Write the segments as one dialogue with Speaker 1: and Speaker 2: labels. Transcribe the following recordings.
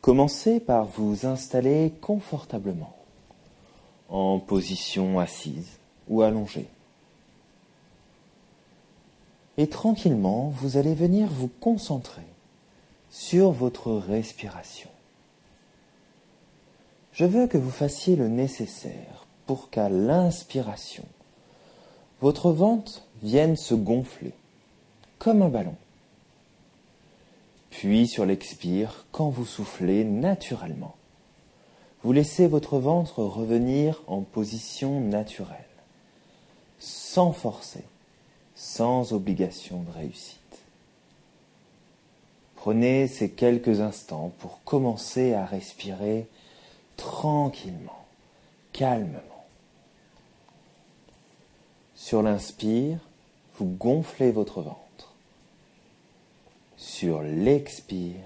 Speaker 1: Commencez par vous installer confortablement, en position assise ou allongée. Et tranquillement, vous allez venir vous concentrer sur votre respiration. Je veux que vous fassiez le nécessaire pour qu'à l'inspiration, votre ventre vienne se gonfler comme un ballon. Puis sur l'expire, quand vous soufflez naturellement, vous laissez votre ventre revenir en position naturelle, sans forcer, sans obligation de réussite. Prenez ces quelques instants pour commencer à respirer tranquillement, calmement. Sur l'inspire, vous gonflez votre ventre. Sur l'expire,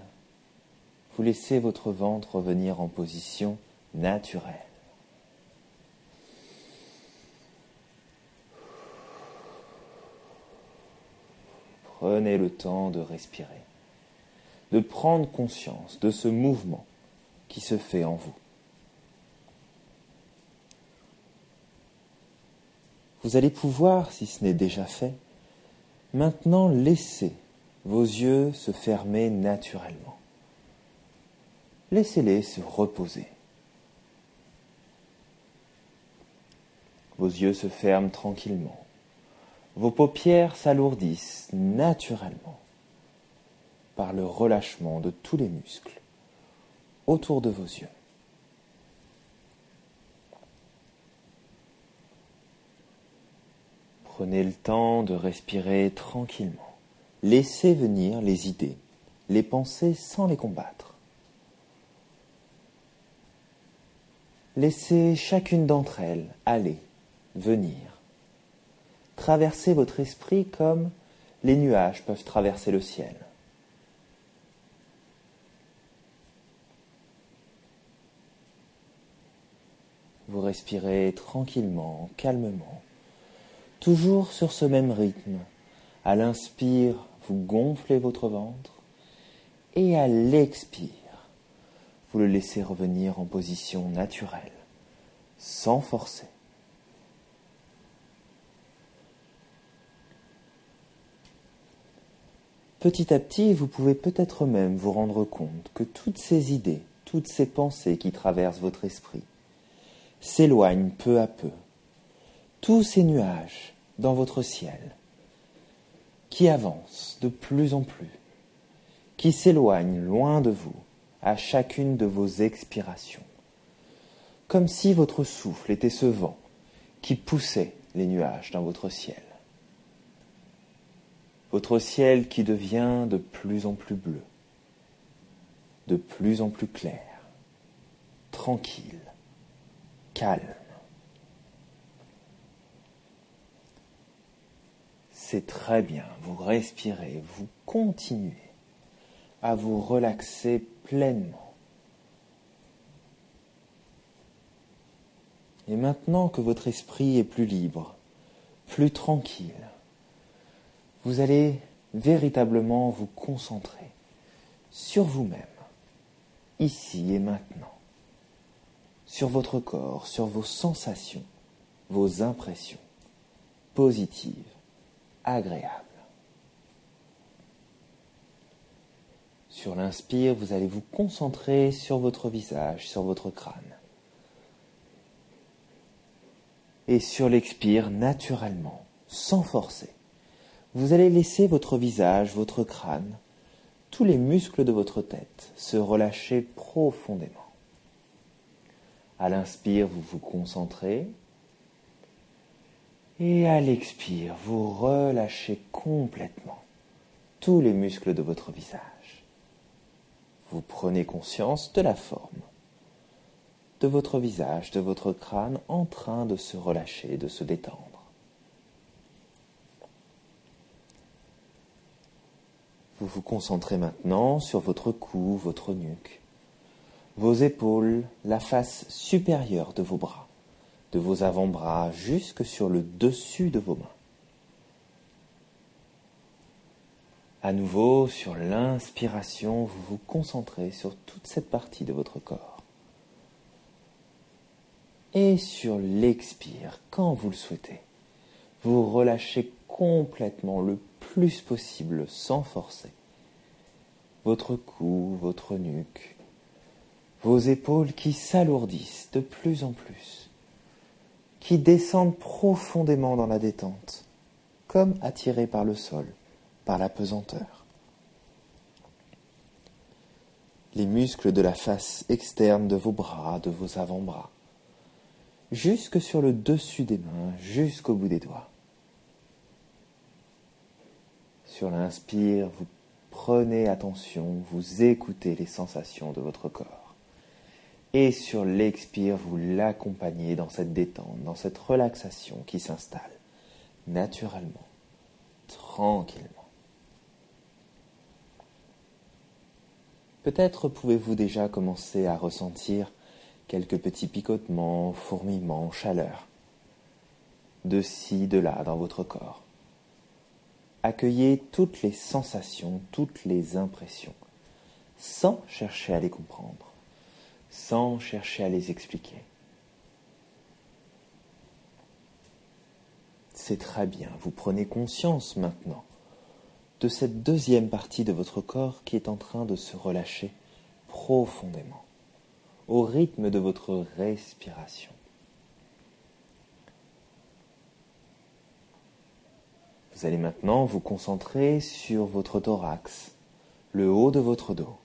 Speaker 1: vous laissez votre ventre revenir en position naturelle. Prenez le temps de respirer, de prendre conscience de ce mouvement qui se fait en vous. Vous allez pouvoir, si ce n'est déjà fait, maintenant laisser vos yeux se fermer naturellement. Laissez-les se reposer. Vos yeux se ferment tranquillement. Vos paupières s'alourdissent naturellement par le relâchement de tous les muscles autour de vos yeux. Prenez le temps de respirer tranquillement. Laissez venir les idées, les pensées sans les combattre. Laissez chacune d'entre elles aller, venir. Traversez votre esprit comme les nuages peuvent traverser le ciel. Vous respirez tranquillement, calmement toujours sur ce même rythme. À l'inspire, vous gonflez votre ventre et à l'expire, vous le laissez revenir en position naturelle, sans forcer. Petit à petit, vous pouvez peut-être même vous rendre compte que toutes ces idées, toutes ces pensées qui traversent votre esprit s'éloignent peu à peu. Tous ces nuages dans votre ciel, qui avance de plus en plus, qui s'éloigne loin de vous à chacune de vos expirations, comme si votre souffle était ce vent qui poussait les nuages dans votre ciel. Votre ciel qui devient de plus en plus bleu, de plus en plus clair, tranquille, calme. C'est très bien, vous respirez, vous continuez à vous relaxer pleinement. Et maintenant que votre esprit est plus libre, plus tranquille, vous allez véritablement vous concentrer sur vous-même, ici et maintenant, sur votre corps, sur vos sensations, vos impressions positives Sur l'inspire, vous allez vous concentrer sur votre visage, sur votre crâne. Et sur l'expire, naturellement, sans forcer, vous allez laisser votre visage, votre crâne, tous les muscles de votre tête se relâcher profondément. À l'inspire, vous vous concentrez et à l'expire, vous relâchez complètement tous les muscles de votre visage. Vous prenez conscience de la forme de votre visage, de votre crâne en train de se relâcher, de se détendre. Vous vous concentrez maintenant sur votre cou, votre nuque, vos épaules, la face supérieure de vos bras de vos avant-bras jusque sur le dessus de vos mains. À nouveau, sur l'inspiration, vous vous concentrez sur toute cette partie de votre corps. Et sur l'expire, quand vous le souhaitez, vous relâchez complètement le plus possible sans forcer. Votre cou, votre nuque, vos épaules qui s'alourdissent de plus en plus, qui descendent profondément dans la détente, comme attirées par le sol par la pesanteur. Les muscles de la face externe de vos bras, de vos avant-bras, jusque sur le dessus des mains, jusqu'au bout des doigts. Sur l'inspire, vous prenez attention, vous écoutez les sensations de votre corps. Et sur l'expire, vous l'accompagnez dans cette détente, dans cette relaxation qui s'installe naturellement, tranquillement. Peut-être pouvez-vous déjà commencer à ressentir quelques petits picotements, fourmillements, chaleur, de ci, de là dans votre corps. Accueillez toutes les sensations, toutes les impressions, sans chercher à les comprendre, sans chercher à les expliquer. C'est très bien, vous prenez conscience maintenant de cette deuxième partie de votre corps qui est en train de se relâcher profondément, au rythme de votre respiration. Vous allez maintenant vous concentrer sur votre thorax, le haut de votre dos,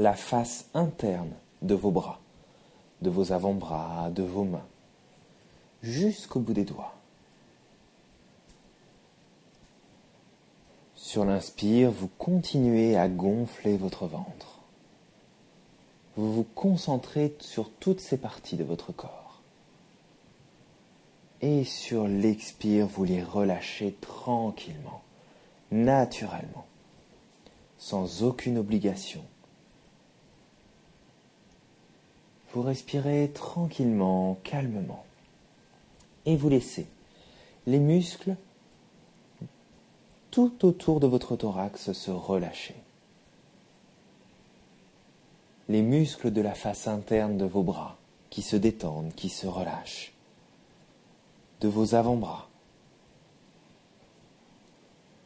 Speaker 1: la face interne de vos bras, de vos avant-bras, de vos mains, jusqu'au bout des doigts. Sur l'inspire, vous continuez à gonfler votre ventre. Vous vous concentrez sur toutes ces parties de votre corps. Et sur l'expire, vous les relâchez tranquillement, naturellement, sans aucune obligation. Vous respirez tranquillement, calmement, et vous laissez les muscles tout autour de votre thorax se relâcher. Les muscles de la face interne de vos bras qui se détendent, qui se relâchent. De vos avant-bras.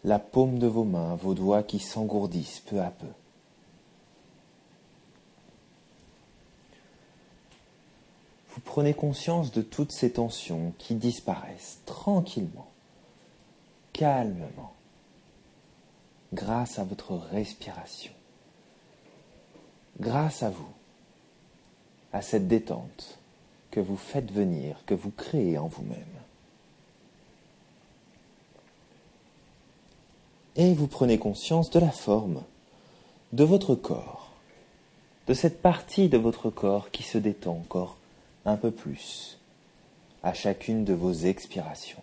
Speaker 1: La paume de vos mains, vos doigts qui s'engourdissent peu à peu. Prenez conscience de toutes ces tensions qui disparaissent tranquillement, calmement grâce à votre respiration, grâce à vous, à cette détente que vous faites venir, que vous créez en vous-même. Et vous prenez conscience de la forme de votre corps, de cette partie de votre corps qui se détend encore un peu plus à chacune de vos expirations.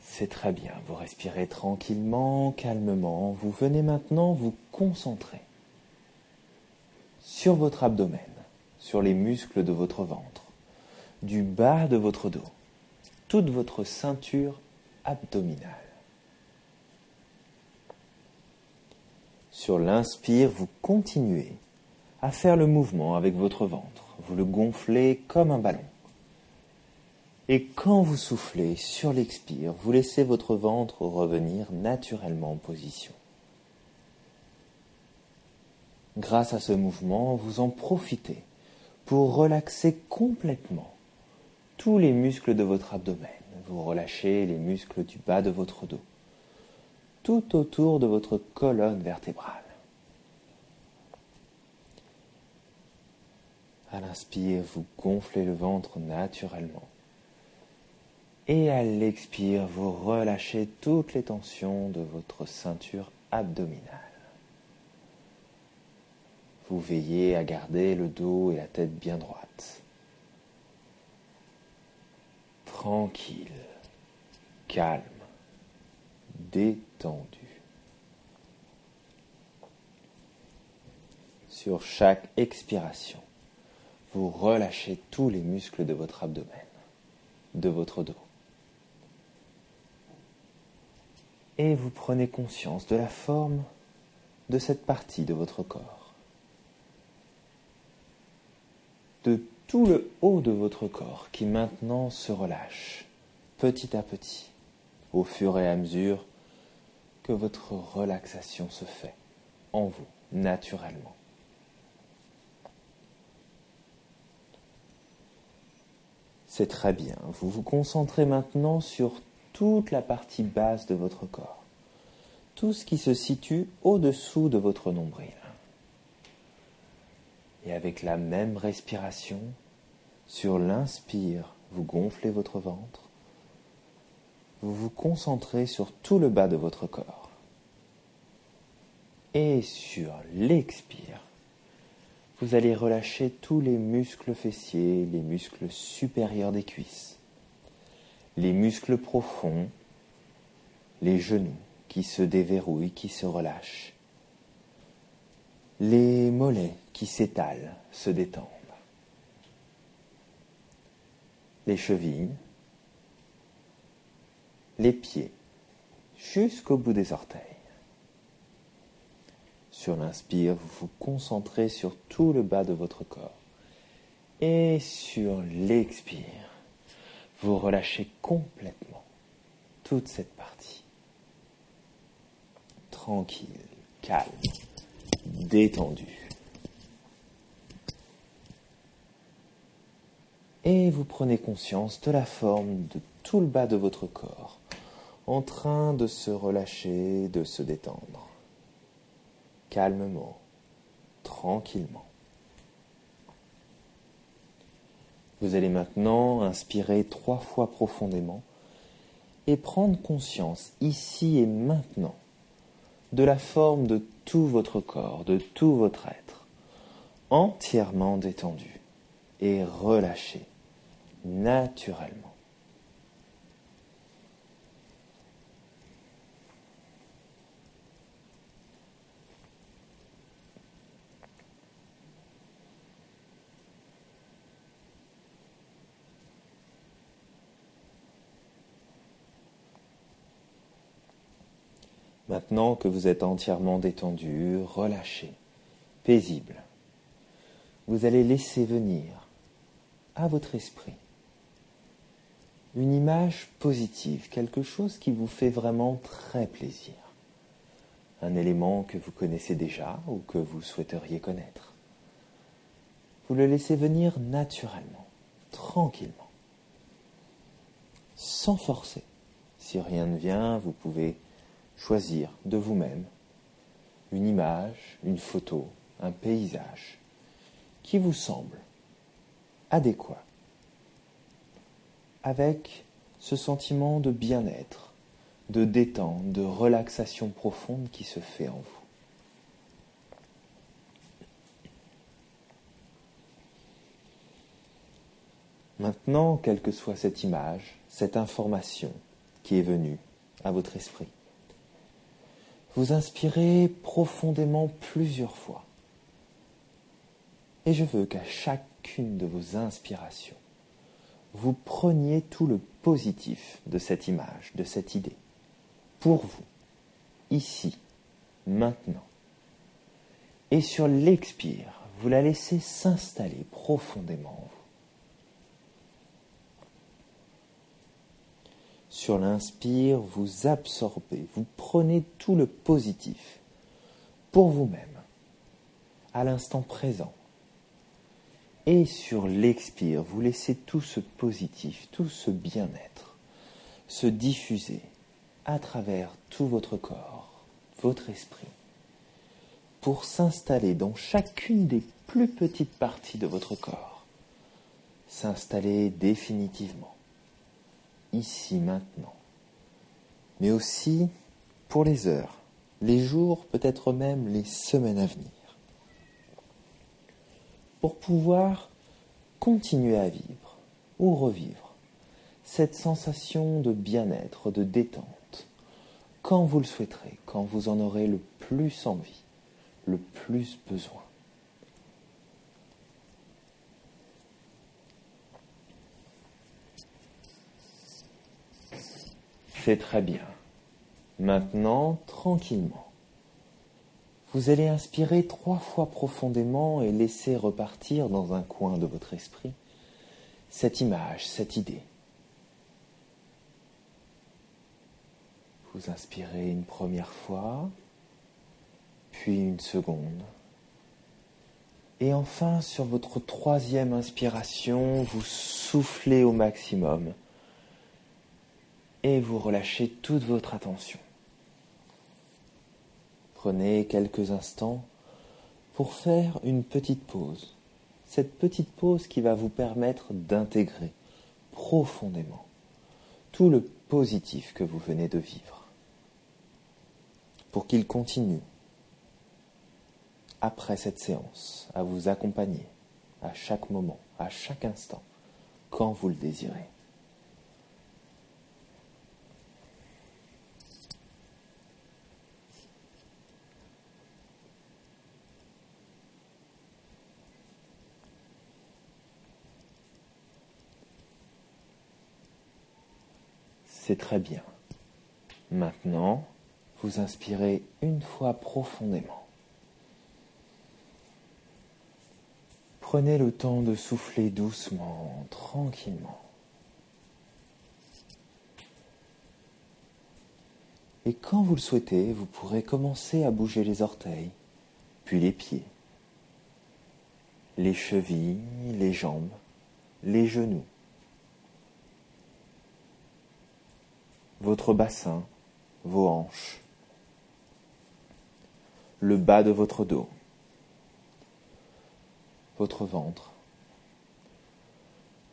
Speaker 1: C'est très bien, vous respirez tranquillement, calmement. Vous venez maintenant vous concentrer sur votre abdomen, sur les muscles de votre ventre, du bas de votre dos, toute votre ceinture abdominale. Sur l'inspire, vous continuez à faire le mouvement avec votre ventre. Vous le gonflez comme un ballon. Et quand vous soufflez sur l'expire, vous laissez votre ventre revenir naturellement en position. Grâce à ce mouvement, vous en profitez pour relaxer complètement tous les muscles de votre abdomen. Vous relâchez les muscles du bas de votre dos, tout autour de votre colonne vertébrale. À l'inspire, vous gonflez le ventre naturellement. Et à l'expire, vous relâchez toutes les tensions de votre ceinture abdominale. Vous veillez à garder le dos et la tête bien droite. Tranquille, calme, détendu. Sur chaque expiration, vous relâchez tous les muscles de votre abdomen, de votre dos Et vous prenez conscience de la forme de cette partie de votre corps. De tout le haut de votre corps qui maintenant se relâche petit à petit au fur et à mesure que votre relaxation se fait en vous naturellement. C'est très bien. Vous vous concentrez maintenant sur toute la partie basse de votre corps. Tout ce qui se situe au-dessous de votre nombril. Et avec la même respiration, sur l'inspire, vous gonflez votre ventre. Vous vous concentrez sur tout le bas de votre corps. Et sur l'expire, vous allez relâcher tous les muscles fessiers, les muscles supérieurs des cuisses, les muscles profonds, les genoux qui se déverrouillent, qui se relâchent, les mollets qui s'étalent, se détendent, les chevilles, les pieds jusqu'au bout des orteils. Sur l'inspire, vous vous concentrez sur tout le bas de votre corps. Et sur l'expire, vous relâchez complètement toute cette partie. Tranquille, calme, détendu. Et vous prenez conscience de la forme de tout le bas de votre corps en train de se relâcher, de se détendre calmement, tranquillement. Vous allez maintenant inspirer trois fois profondément et prendre conscience ici et maintenant de la forme de tout votre corps, de tout votre être, entièrement détendu et relâché naturellement. Maintenant que vous êtes entièrement détendu, relâché, paisible, vous allez laisser venir à votre esprit une image positive, quelque chose qui vous fait vraiment très plaisir, un élément que vous connaissez déjà ou que vous souhaiteriez connaître. Vous le laissez venir naturellement, tranquillement, sans forcer. Si rien ne vient, vous pouvez choisir de vous-même une image, une photo, un paysage qui vous semble adéquat avec ce sentiment de bien-être, de détente, de relaxation profonde qui se fait en vous. Maintenant, quelle que soit cette image, cette information qui est venue à votre esprit, vous inspirez profondément plusieurs fois. Et je veux qu'à chacune de vos inspirations, vous preniez tout le positif de cette image, de cette idée, pour vous, ici, maintenant. Et sur l'expire, vous la laissez s'installer profondément en vous. Sur l'inspire, vous absorbez, vous prenez tout le positif pour vous-même, à l'instant présent. Et sur l'expire, vous laissez tout ce positif, tout ce bien-être se diffuser à travers tout votre corps, votre esprit, pour s'installer dans chacune des plus petites parties de votre corps, s'installer définitivement ici maintenant, mais aussi pour les heures, les jours, peut-être même les semaines à venir, pour pouvoir continuer à vivre ou revivre cette sensation de bien-être, de détente, quand vous le souhaiterez, quand vous en aurez le plus envie, le plus besoin. C'est très bien. Maintenant, tranquillement. Vous allez inspirer trois fois profondément et laisser repartir dans un coin de votre esprit cette image, cette idée. Vous inspirez une première fois, puis une seconde. Et enfin, sur votre troisième inspiration, vous soufflez au maximum et vous relâchez toute votre attention. Prenez quelques instants pour faire une petite pause. Cette petite pause qui va vous permettre d'intégrer profondément tout le positif que vous venez de vivre. Pour qu'il continue après cette séance à vous accompagner à chaque moment, à chaque instant, quand vous le désirez. C'est très bien. Maintenant, vous inspirez une fois profondément. Prenez le temps de souffler doucement, tranquillement. Et quand vous le souhaitez, vous pourrez commencer à bouger les orteils, puis les pieds, les chevilles, les jambes, les genoux. Votre bassin, vos hanches, le bas de votre dos, votre ventre,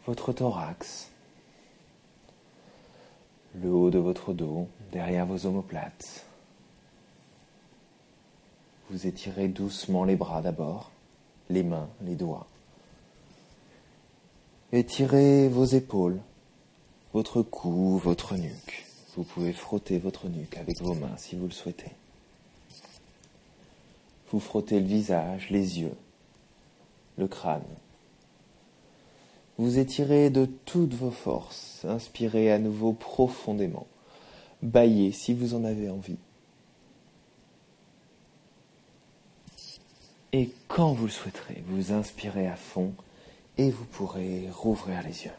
Speaker 1: votre thorax, le haut de votre dos, derrière vos omoplates. Vous étirez doucement les bras d'abord, les mains, les doigts. Étirez vos épaules, votre cou, votre nuque. Vous pouvez frotter votre nuque avec vos mains si vous le souhaitez. Vous frottez le visage, les yeux, le crâne. Vous étirez de toutes vos forces, inspirez à nouveau profondément, baillez si vous en avez envie. Et quand vous le souhaiterez, vous inspirez à fond et vous pourrez rouvrir les yeux.